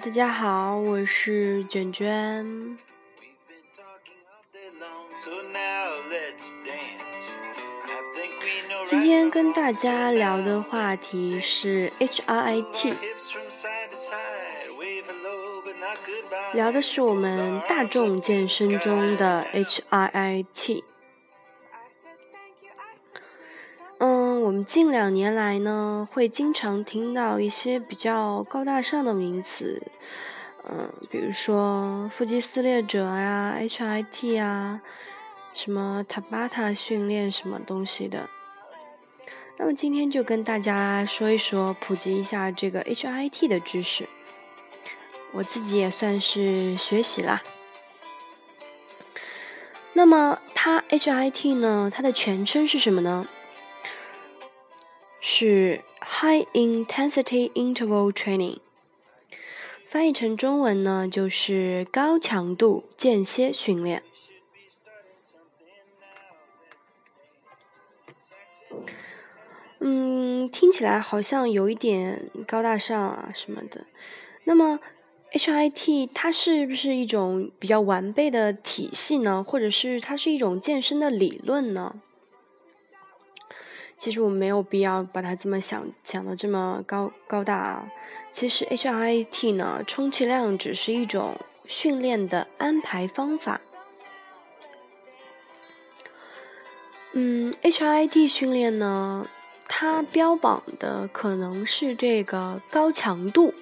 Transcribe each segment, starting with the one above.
大家好，我是卷卷。今天跟大家聊的话题是 HRIT，聊的是我们大众健身中的 HRIT。近两年来呢，会经常听到一些比较高大上的名词，嗯，比如说腹肌撕裂者呀、HIT 啊、什么塔巴塔训练什么东西的。那么今天就跟大家说一说，普及一下这个 HIT 的知识，我自己也算是学习啦。那么它 HIT 呢，它的全称是什么呢？是 High Intensity Interval Training，翻译成中文呢就是高强度间歇训练。嗯，听起来好像有一点高大上啊什么的。那么 HIT 它是不是一种比较完备的体系呢？或者是它是一种健身的理论呢？其实我没有必要把它这么想想的这么高高大啊。其实 HIT 呢，充其量只是一种训练的安排方法。嗯，HIT 训练呢，它标榜的可能是这个高强度，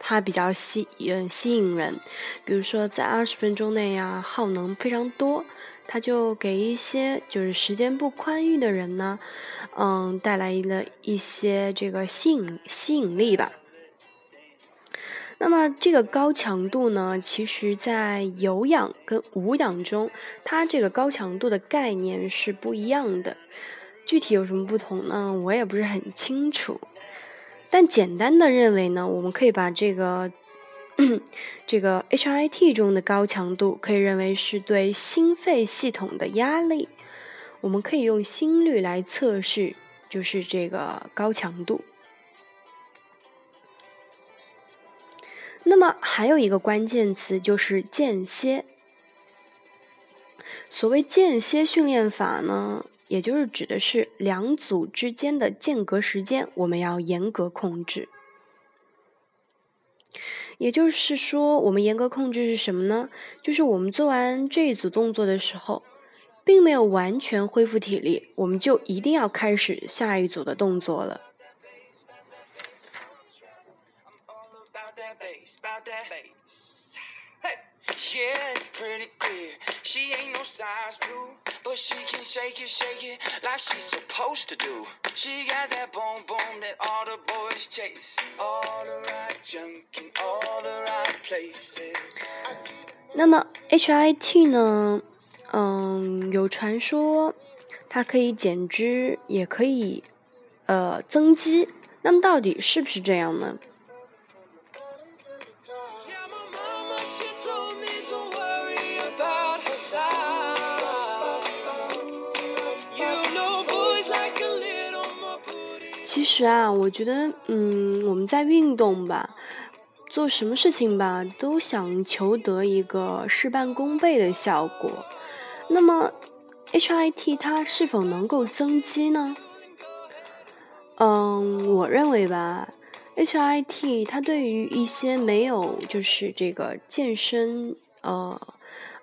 它比较吸引吸引人。比如说在二十分钟内呀，耗能非常多。他就给一些就是时间不宽裕的人呢，嗯，带来了一些这个吸引吸引力吧。那么这个高强度呢，其实在有氧跟无氧中，它这个高强度的概念是不一样的。具体有什么不同呢？我也不是很清楚。但简单的认为呢，我们可以把这个。这个 HIT 中的高强度可以认为是对心肺系统的压力，我们可以用心率来测试，就是这个高强度。那么还有一个关键词就是间歇。所谓间歇训练法呢，也就是指的是两组之间的间隔时间，我们要严格控制。也就是说，我们严格控制是什么呢？就是我们做完这一组动作的时候，并没有完全恢复体力，我们就一定要开始下一组的动作了。Yeah it's pretty clear. She ain't no size two but she can shake it shake it like she's supposed to do. She got that boom boom that all the boys chase. All the right junk in all the right places. 那么 hit 呢？嗯有传说它可以减脂也可以呃增肌。那么到底是不是这样呢？其实啊，我觉得，嗯，我们在运动吧，做什么事情吧，都想求得一个事半功倍的效果。那么，HIT 它是否能够增肌呢？嗯，我认为吧，HIT 它对于一些没有就是这个健身，呃。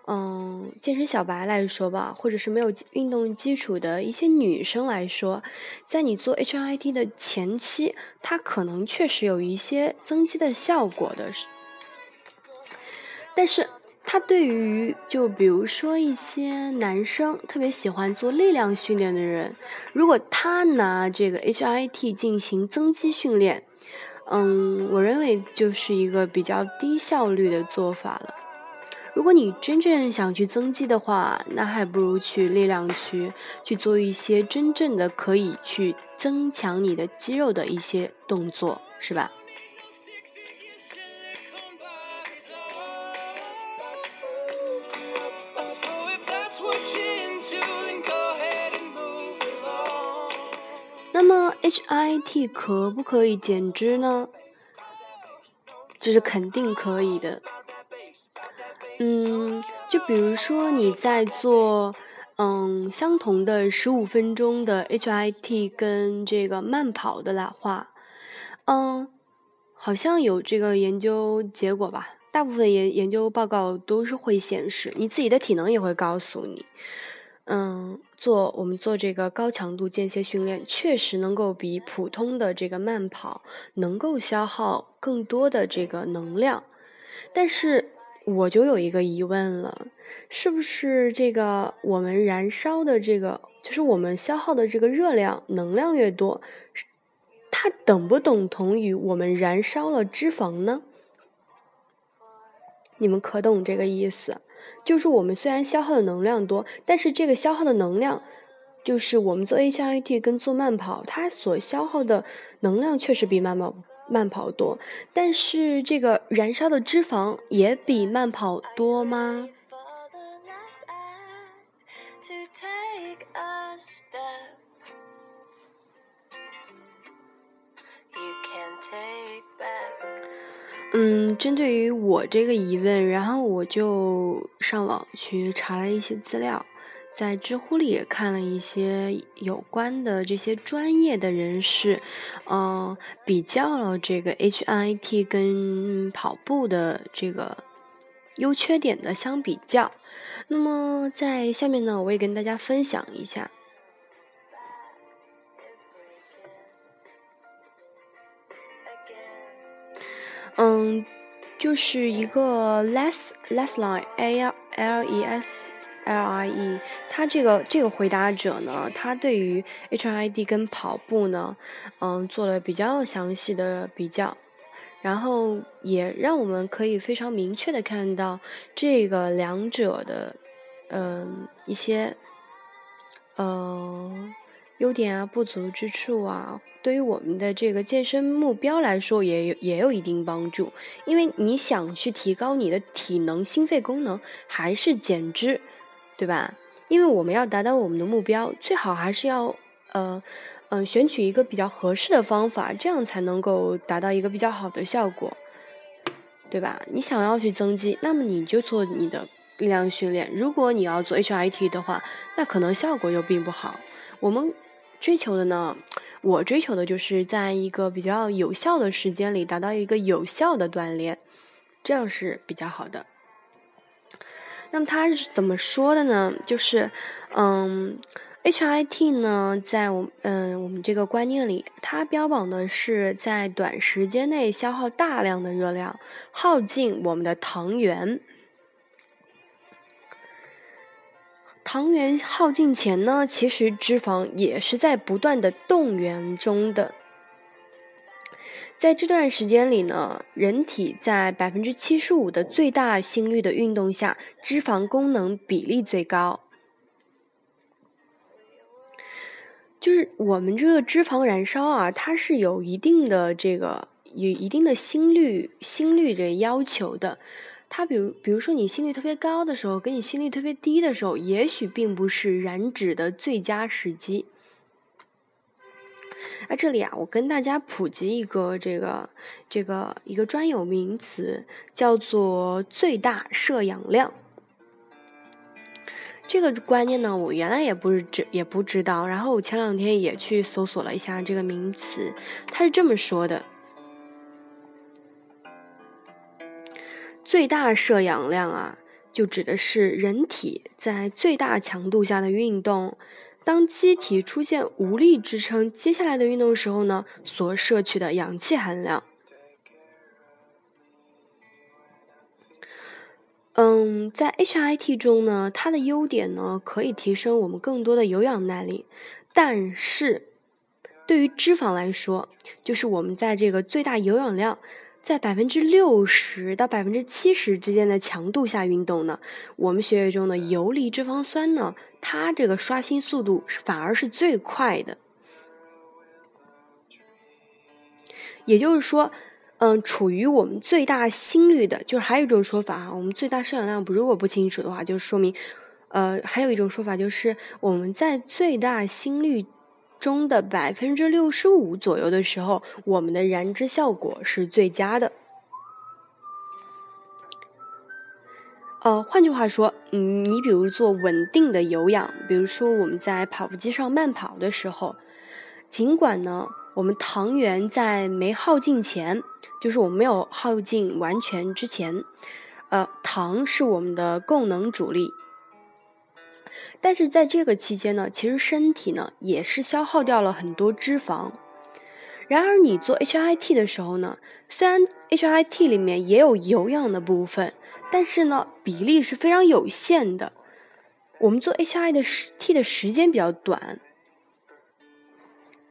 嗯，健身小白来说吧，或者是没有运动基础的一些女生来说，在你做 HIT 的前期，它可能确实有一些增肌的效果的。但是，它对于就比如说一些男生特别喜欢做力量训练的人，如果他拿这个 HIT 进行增肌训练，嗯，我认为就是一个比较低效率的做法了。如果你真正想去增肌的话，那还不如去力量区去做一些真正的可以去增强你的肌肉的一些动作，是吧？那么 HIT 可不可以减脂呢？这是肯定可以的。嗯，就比如说你在做嗯相同的十五分钟的 HIT 跟这个慢跑的来话，嗯，好像有这个研究结果吧。大部分研研究报告都是会显示，你自己的体能也会告诉你，嗯，做我们做这个高强度间歇训练，确实能够比普通的这个慢跑能够消耗更多的这个能量。但是我就有一个疑问了，是不是这个我们燃烧的这个，就是我们消耗的这个热量能量越多，它等不等同于我们燃烧了脂肪呢？你们可懂这个意思？就是我们虽然消耗的能量多，但是这个消耗的能量，就是我们做 HIIT 跟做慢跑，它所消耗的能量确实比慢跑慢跑多，但是这个燃烧的脂肪也比慢跑多吗？嗯，针对于我这个疑问，然后我就上网去查了一些资料，在知乎里也看了一些有关的这些专业的人士，嗯，比较了这个 HIIT 跟跑步的这个优缺点的相比较。那么在下面呢，我也跟大家分享一下。嗯，就是一个 less less line a L E S L I E，他这个这个回答者呢，他对于 H I D 跟跑步呢，嗯，做了比较详细的比较，然后也让我们可以非常明确的看到这个两者的，嗯，一些，嗯。优点啊，不足之处啊，对于我们的这个健身目标来说，也有也有一定帮助。因为你想去提高你的体能、心肺功能，还是减脂，对吧？因为我们要达到我们的目标，最好还是要呃嗯选取一个比较合适的方法，这样才能够达到一个比较好的效果，对吧？你想要去增肌，那么你就做你的力量训练。如果你要做 HIT 的话，那可能效果就并不好。我们。追求的呢，我追求的就是在一个比较有效的时间里达到一个有效的锻炼，这样是比较好的。那么他是怎么说的呢？就是，嗯，HIT 呢，在我嗯我们这个观念里，它标榜的是在短时间内消耗大量的热量，耗尽我们的糖原。糖原耗尽前呢，其实脂肪也是在不断的动员中的。在这段时间里呢，人体在百分之七十五的最大心率的运动下，脂肪功能比例最高。就是我们这个脂肪燃烧啊，它是有一定的这个有一定的心率心率的要求的。它比如，比如说你心率特别高的时候，跟你心率特别低的时候，也许并不是燃脂的最佳时机。那这里啊，我跟大家普及一个这个这个一个专有名词，叫做最大摄氧量。这个观念呢，我原来也不是知也不知道，然后我前两天也去搜索了一下这个名词，它是这么说的。最大摄氧量啊，就指的是人体在最大强度下的运动，当机体出现无力支撑接下来的运动时候呢，所摄取的氧气含量。嗯，在 HIT 中呢，它的优点呢，可以提升我们更多的有氧耐力，但是对于脂肪来说，就是我们在这个最大有氧量。在百分之六十到百分之七十之间的强度下运动呢，我们血液中的游离脂肪酸呢，它这个刷新速度反而是最快的。也就是说，嗯，处于我们最大心率的，就是还有一种说法啊，我们最大摄氧量如果不清楚的话，就说明，呃，还有一种说法就是我们在最大心率。中的百分之六十五左右的时候，我们的燃脂效果是最佳的。呃，换句话说，嗯，你比如做稳定的有氧，比如说我们在跑步机上慢跑的时候，尽管呢，我们糖原在没耗尽前，就是我们没有耗尽完全之前，呃，糖是我们的供能主力，但是在这个期间呢，其实身体呢也是消耗掉了很多脂肪。然而你做 HIT 的时候呢，虽然 HIT 里面也有有氧的部分，但是呢比例是非常有限的。我们做 HIT 的时 T 的时间比较短，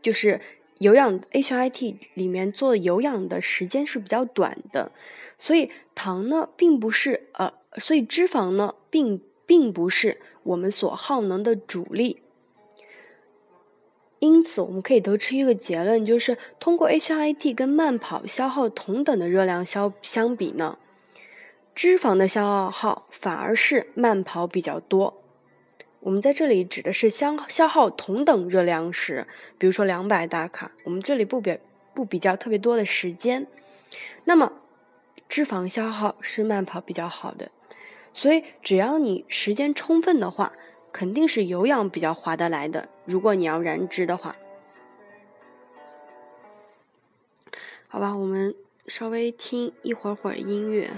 就是有氧 HIT 里面做有氧的时间是比较短的，所以糖呢并不是呃，所以脂肪呢并并不是我们所耗能的主力。因此，我们可以得出一个结论，就是通过 HIT 跟慢跑消耗同等的热量消相比呢，脂肪的消耗反而是慢跑比较多。我们在这里指的是消消耗同等热量时，比如说两百大卡，我们这里不比不比较特别多的时间，那么脂肪消耗是慢跑比较好的。所以，只要你时间充分的话。肯定是有氧比较划得来的。如果你要燃脂的话，好吧，我们稍微听一会儿会儿音乐。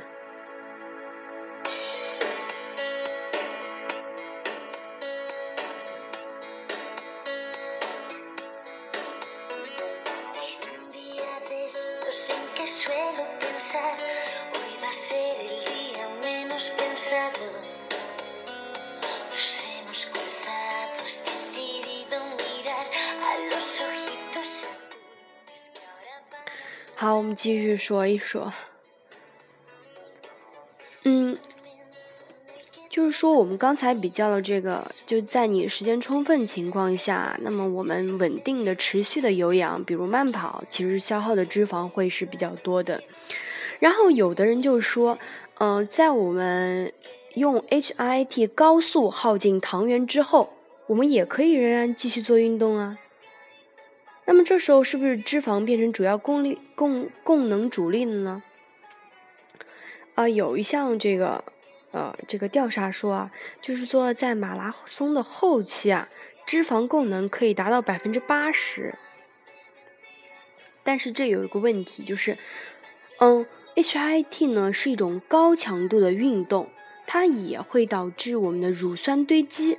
好，我们继续说一说。嗯，就是说我们刚才比较了这个，就在你时间充分情况下，那么我们稳定的、持续的有氧，比如慢跑，其实消耗的脂肪会是比较多的。然后有的人就说，嗯，在我们用 HIT 高速耗尽糖原之后，我们也可以仍然继续做运动啊。那么这时候是不是脂肪变成主要供力供供能主力了呢？啊，有一项这个呃这个调查说啊，就是说在马拉松的后期啊，脂肪供能可以达到百分之八十。但是这有一个问题，就是嗯，HIT 呢是一种高强度的运动，它也会导致我们的乳酸堆积。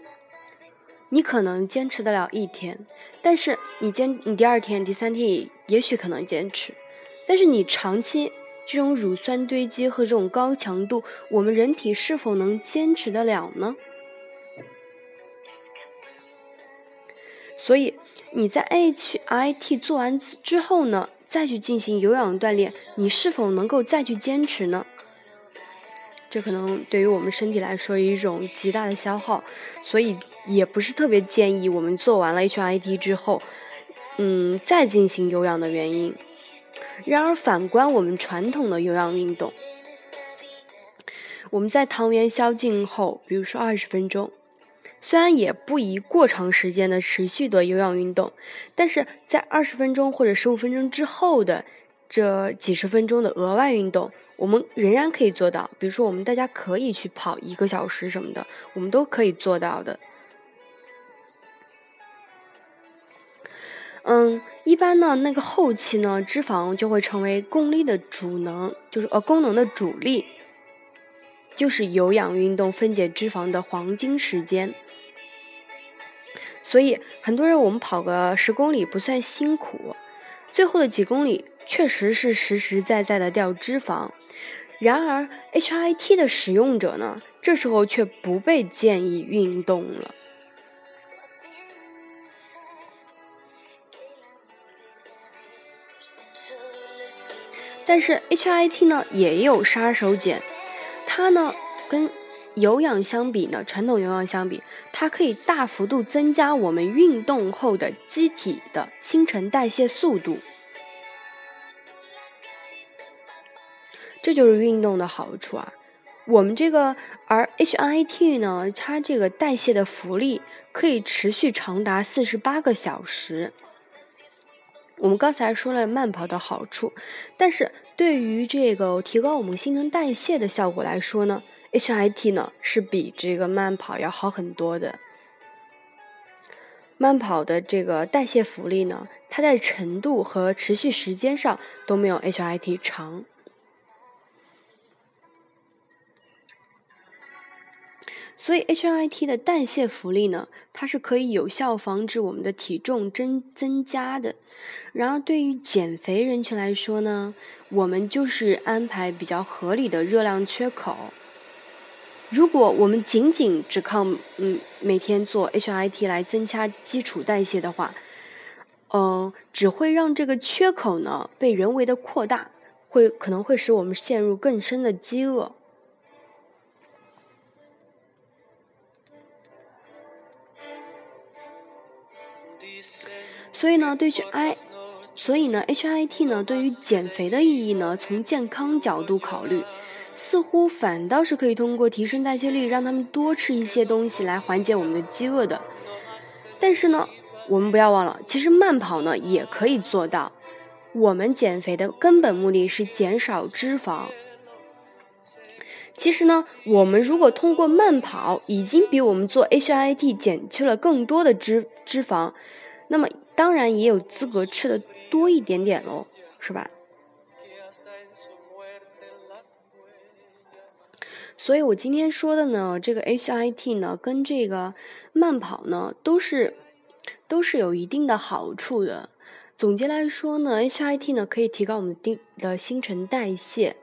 你可能坚持得了一天，但是你坚你第二天、第三天也也许可能坚持，但是你长期这种乳酸堆积和这种高强度，我们人体是否能坚持得了呢？所以你在 HIT 做完之后呢，再去进行有氧锻炼，你是否能够再去坚持呢？这可能对于我们身体来说一种极大的消耗，所以也不是特别建议我们做完了 HIT 之后，嗯，再进行有氧的原因。然而反观我们传统的有氧运动，我们在糖原消尽后，比如说二十分钟，虽然也不宜过长时间的持续的有氧运动，但是在二十分钟或者十五分钟之后的。这几十分钟的额外运动，我们仍然可以做到。比如说，我们大家可以去跑一个小时什么的，我们都可以做到的。嗯，一般呢，那个后期呢，脂肪就会成为功力的主能，就是呃功能的主力，就是有氧运动分解脂肪的黄金时间。所以，很多人我们跑个十公里不算辛苦，最后的几公里。确实是实实在在的掉脂肪，然而 HIT 的使用者呢，这时候却不被建议运动了。但是 HIT 呢也有杀手锏，它呢跟有氧相比呢，传统有氧相比，它可以大幅度增加我们运动后的机体的新陈代谢速度。这就是运动的好处啊！我们这个而 HIT 呢，它这个代谢的浮力可以持续长达四十八个小时。我们刚才说了慢跑的好处，但是对于这个提高我们新陈代谢的效果来说呢 HIT 呢是比这个慢跑要好很多的。慢跑的这个代谢福利呢，它在程度和持续时间上都没有 HIT 长。所以 HIT 的代谢福利呢，它是可以有效防止我们的体重增增加的。然而，对于减肥人群来说呢，我们就是安排比较合理的热量缺口。如果我们仅仅只靠嗯每天做 HIT 来增加基础代谢的话，嗯，只会让这个缺口呢被人为的扩大，会可能会使我们陷入更深的饥饿。所以呢，对于 I，所以呢，HIT 呢，对于减肥的意义呢，从健康角度考虑，似乎反倒是可以通过提升代谢率，让他们多吃一些东西来缓解我们的饥饿的。但是呢，我们不要忘了，其实慢跑呢也可以做到。我们减肥的根本目的是减少脂肪。其实呢，我们如果通过慢跑，已经比我们做 HIT 减去了更多的脂脂肪。那么当然也有资格吃的多一点点喽，是吧？所以我今天说的呢，这个 HIT 呢，跟这个慢跑呢，都是都是有一定的好处的。总结来说呢，HIT 呢可以提高我们的的新陈代谢，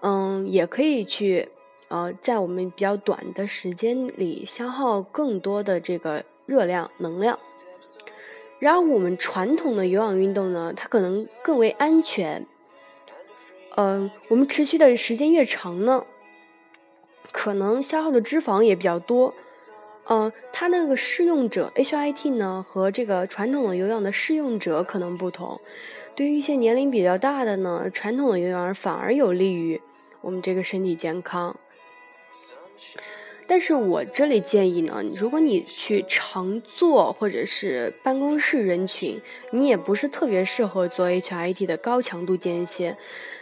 嗯，也可以去呃在我们比较短的时间里消耗更多的这个热量能量。然而，我们传统的有氧运动呢，它可能更为安全。嗯，我们持续的时间越长呢，可能消耗的脂肪也比较多。嗯，它那个适用者 HIT 呢，和这个传统的有氧的适用者可能不同。对于一些年龄比较大的呢，传统的有氧反而有利于我们这个身体健康。但是我这里建议呢，如果你去常坐或者是办公室人群，你也不是特别适合做 HIT 的高强度间歇。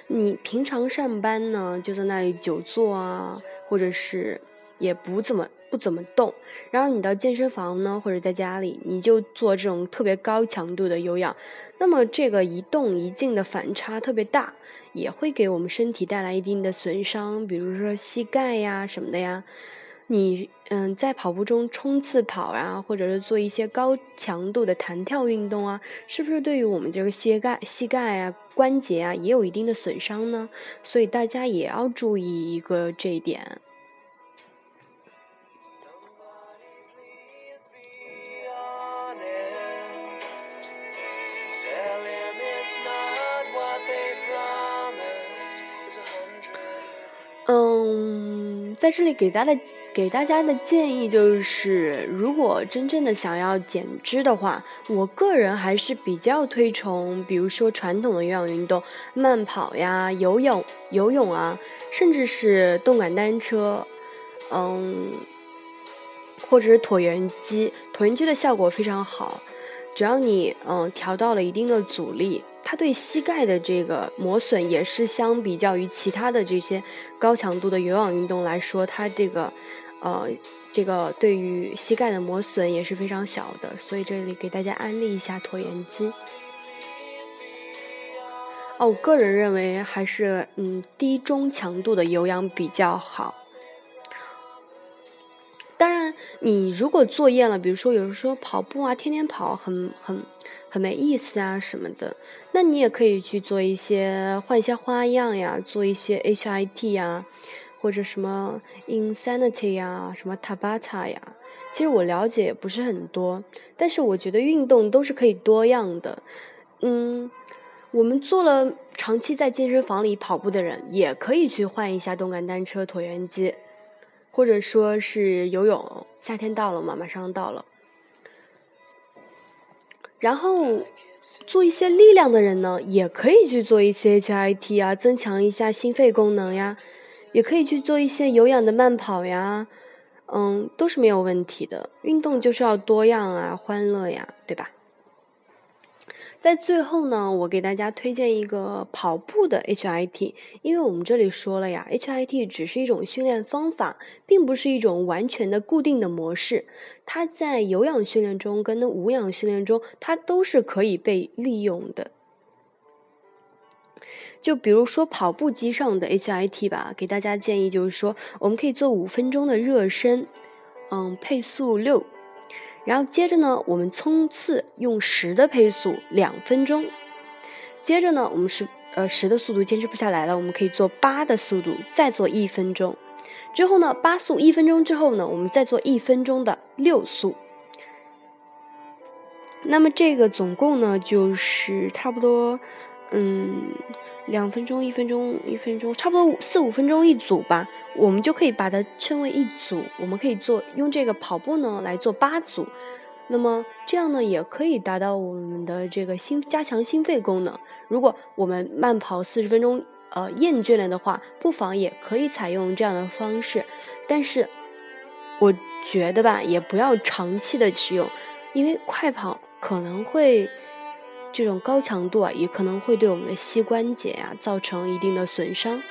你平常上班呢，就在那里久坐啊，或者是也不怎么不怎么动。然后你到健身房呢，或者在家里，你就做这种特别高强度的有氧，那么这个一动一静的反差特别大，也会给我们身体带来一定的损伤，比如说膝盖呀什么的呀。你嗯，在跑步中冲刺跑啊，或者是做一些高强度的弹跳运动啊，是不是对于我们这个膝盖、膝盖啊、关节啊也有一定的损伤呢？所以大家也要注意一个这一点。在这里给大家的给大家的建议就是，如果真正的想要减脂的话，我个人还是比较推崇，比如说传统的有氧运动，慢跑呀、游泳、游泳啊，甚至是动感单车，嗯，或者是椭圆机，椭圆机的效果非常好，只要你嗯调到了一定的阻力。它对膝盖的这个磨损也是相比较于其他的这些高强度的有氧运动来说，它这个，呃，这个对于膝盖的磨损也是非常小的。所以这里给大家安利一下椭圆机。哦，我个人认为还是嗯低中强度的有氧比较好。当然，你如果做厌了，比如说有人说跑步啊，天天跑很很很没意思啊什么的，那你也可以去做一些换一些花样呀，做一些 HIT 呀，或者什么 Insanity 呀，什么 Tabata 呀。其实我了解也不是很多，但是我觉得运动都是可以多样的。嗯，我们做了长期在健身房里跑步的人，也可以去换一下动感单车、椭圆机。或者说是游泳，夏天到了嘛，马上到了。然后做一些力量的人呢，也可以去做一些 HIT 啊，增强一下心肺功能呀，也可以去做一些有氧的慢跑呀，嗯，都是没有问题的。运动就是要多样啊，欢乐呀，对吧？在最后呢，我给大家推荐一个跑步的 HIT，因为我们这里说了呀，HIT 只是一种训练方法，并不是一种完全的固定的模式。它在有氧训练中跟那无氧训练中，它都是可以被利用的。就比如说跑步机上的 HIT 吧，给大家建议就是说，我们可以做五分钟的热身，嗯，配速六。然后接着呢，我们冲刺用十的配速两分钟，接着呢，我们是呃十的速度坚持不下来了，我们可以做八的速度再做一分钟，之后呢八速一分钟之后呢，我们再做一分钟的六速。那么这个总共呢就是差不多，嗯。两分钟、一分钟、一分钟，差不多四五分钟一组吧，我们就可以把它称为一组。我们可以做用这个跑步呢来做八组，那么这样呢也可以达到我们的这个心加强心肺功能。如果我们慢跑四十分钟呃厌倦了的话，不妨也可以采用这样的方式。但是我觉得吧，也不要长期的使用，因为快跑可能会。这种高强度啊，也可能会对我们的膝关节啊造成一定的损伤。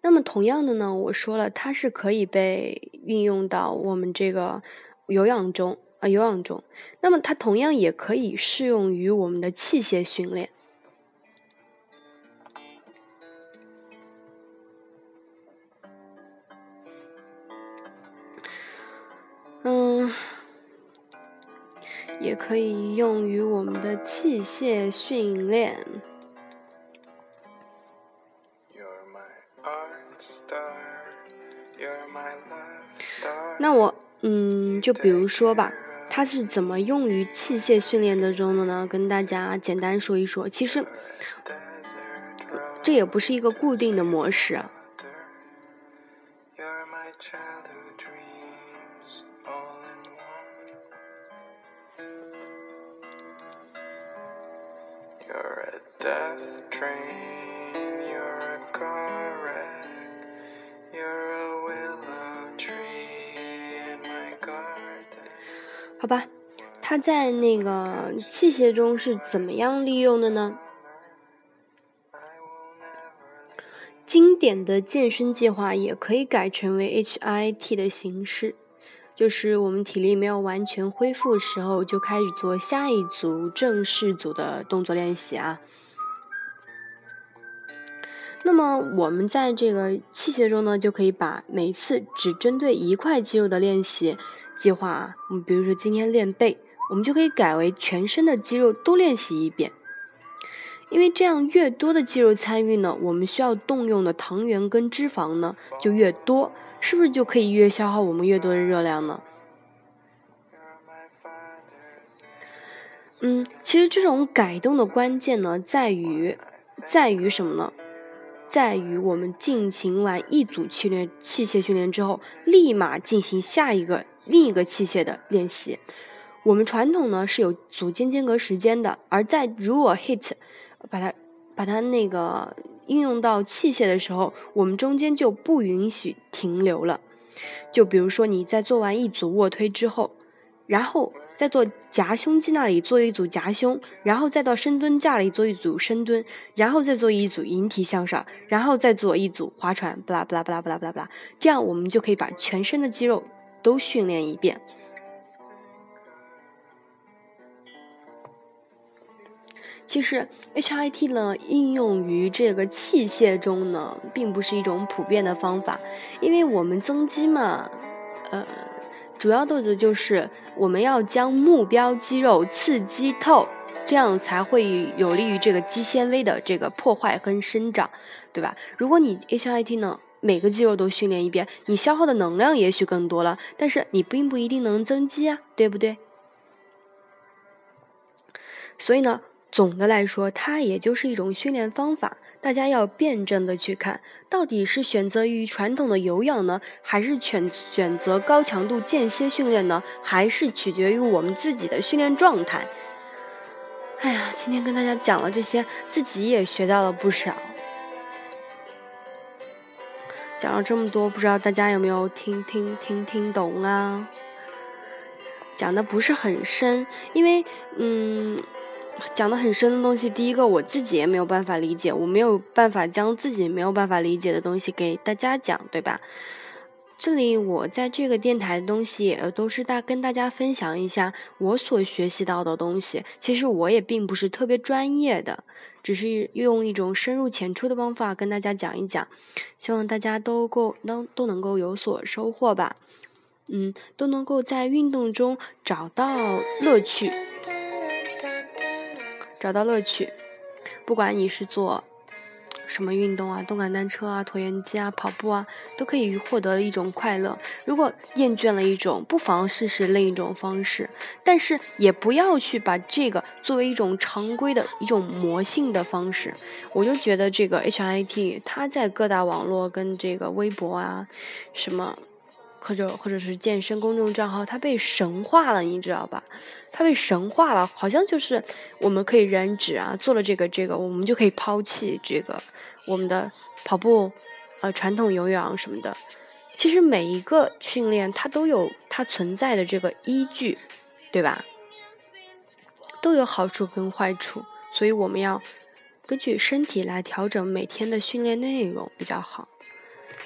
那么同样的呢，我说了，它是可以被运用到我们这个有氧中啊，有氧中。那么它同样也可以适用于我们的器械训练。也可以用于我们的器械训练。那我，嗯，就比如说吧，它是怎么用于器械训练的中的呢？跟大家简单说一说。其实，这也不是一个固定的模式啊。好吧，它在那个器械中是怎么样利用的呢？经典的健身计划也可以改成为 HIT 的形式，就是我们体力没有完全恢复时候，就开始做下一组正式组的动作练习啊。那么我们在这个器械中呢，就可以把每次只针对一块肌肉的练习。计划啊，我们比如说今天练背，我们就可以改为全身的肌肉都练习一遍，因为这样越多的肌肉参与呢，我们需要动用的糖原跟脂肪呢就越多，是不是就可以越消耗我们越多的热量呢？嗯，其实这种改动的关键呢，在于在于什么呢？在于我们进行完一组器练器械训练之后，立马进行下一个。另一个器械的练习，我们传统呢是有组间间隔时间的，而在如果 hit 把它把它那个应用到器械的时候，我们中间就不允许停留了。就比如说你在做完一组卧推之后，然后再做夹胸肌那里做一组夹胸，然后再到深蹲架里做一组深蹲，然后再做一组引体向上，然后再做一组划船，不啦不啦不啦不啦不啦不啦，这样我们就可以把全身的肌肉。都训练一遍。其实 HIT 呢，应用于这个器械中呢，并不是一种普遍的方法，因为我们增肌嘛，呃，主要的就是我们要将目标肌肉刺激透，这样才会有利于这个肌纤维的这个破坏跟生长，对吧？如果你 HIT 呢？每个肌肉都训练一遍，你消耗的能量也许更多了，但是你并不一定能增肌啊，对不对？所以呢，总的来说，它也就是一种训练方法，大家要辩证的去看，到底是选择于传统的有氧呢，还是选选择高强度间歇训练呢？还是取决于我们自己的训练状态。哎呀，今天跟大家讲了这些，自己也学到了不少。讲了这么多，不知道大家有没有听听听听懂啊？讲的不是很深，因为嗯，讲的很深的东西，第一个我自己也没有办法理解，我没有办法将自己没有办法理解的东西给大家讲，对吧？这里我在这个电台的东西，呃，都是大跟大家分享一下我所学习到的东西。其实我也并不是特别专业的，只是用一种深入浅出的方法跟大家讲一讲，希望大家都够能都能够有所收获吧。嗯，都能够在运动中找到乐趣，找到乐趣。不管你是做。什么运动啊，动感单车啊，椭圆机啊，跑步啊，都可以获得一种快乐。如果厌倦了一种，不妨试试另一种方式。但是也不要去把这个作为一种常规的一种魔性的方式。我就觉得这个 HIT，它在各大网络跟这个微博啊，什么。或者或者是健身公众账号，它被神化了，你知道吧？它被神化了，好像就是我们可以燃脂啊，做了这个这个，我们就可以抛弃这个我们的跑步，呃，传统有氧什么的。其实每一个训练它都有它存在的这个依据，对吧？都有好处跟坏处，所以我们要根据身体来调整每天的训练内容比较好。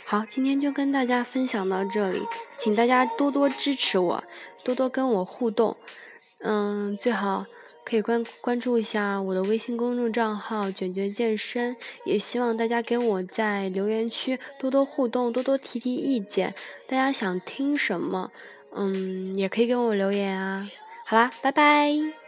好，今天就跟大家分享到这里，请大家多多支持我，多多跟我互动。嗯，最好可以关关注一下我的微信公众账号“卷卷健身”，也希望大家跟我在留言区多多互动，多多提提意见。大家想听什么，嗯，也可以跟我留言啊。好啦，拜拜。